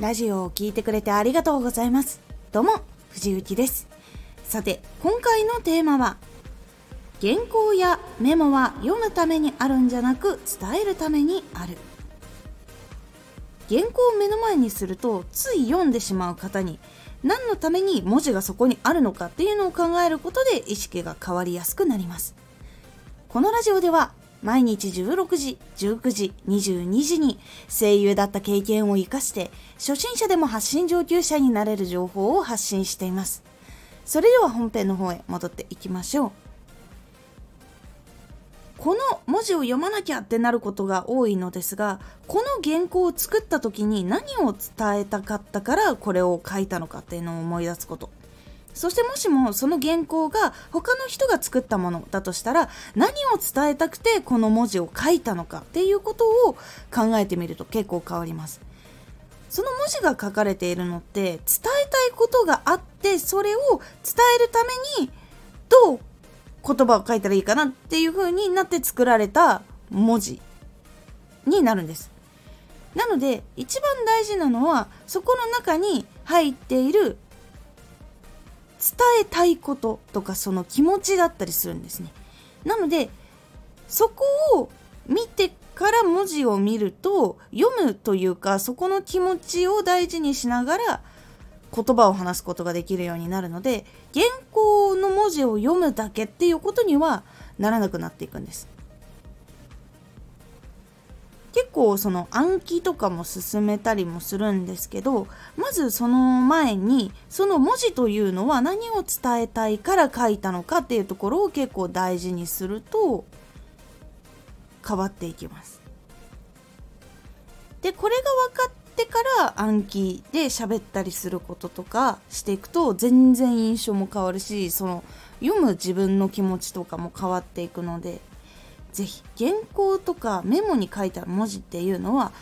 ラジオを聴いてくれてありがとうございます。どうも、藤幸です。さて、今回のテーマは、原稿やメモは読むためにあるんじゃなく伝えるためにある。原稿を目の前にするとつい読んでしまう方に何のために文字がそこにあるのかっていうのを考えることで意識が変わりやすくなります。このラジオでは毎日16時、19時、22時に声優だった経験を活かして初心者でも発信上級者になれる情報を発信しています。それでは本編の方へ戻っていきましょう。この文字を読まなきゃってなることが多いのですがこの原稿を作った時に何を伝えたかったからこれを書いたのかっていうのを思い出すことそしてもしもその原稿が他の人が作ったものだとしたら何を伝えたくてこの文字を書いたのかっていうことを考えてみると結構変わりますその文字が書かれているのって伝えたいことがあってそれを伝えるためにどう言葉を書いたらいいかなっていう風になって作られた文字になるんです。なので一番大事なのはそこの中に入っている伝えたいこととかその気持ちだったりするんですね。なのでそこを見てから文字を見ると読むというかそこの気持ちを大事にしながら言葉を話すことができるようになるので原稿の文字を読むだけっていうことにはならなくなっていくんです構その暗記とかも進めたりもするんですけどまずその前にその文字というのは何を伝えたいから書いたのかっていうところを結構大事にすると変わっていきます。でこれが分かってから暗記で喋ったりすることとかしていくと全然印象も変わるしその読む自分の気持ちとかも変わっていくので是非原稿とかメモに書いた文字っていうのは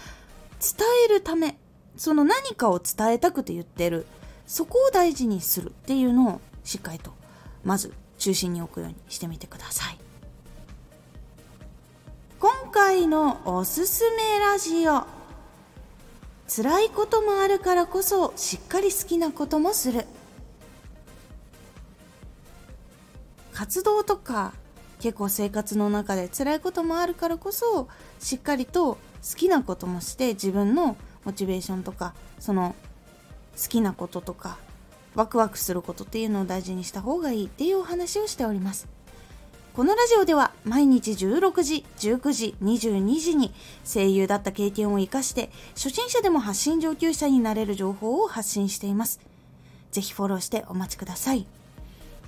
伝えるためその何かを伝えたくて言ってるそこを大事にするっていうのをしっかりとまず中心に置くようにしてみてください。今回のおすすめラジオ辛いこともあるからこそしっかり好きなこともする。活動とか結構生活の中で辛いこともあるからこそしっかりと好きなこともして自分のモチベーションとかその好きなこととかワクワクすることっていうのを大事にした方がいいっていうお話をしておりますこのラジオでは毎日16時、19時、22時に声優だった経験を活かして初心者でも発信上級者になれる情報を発信しています。ぜひフォローしてお待ちください。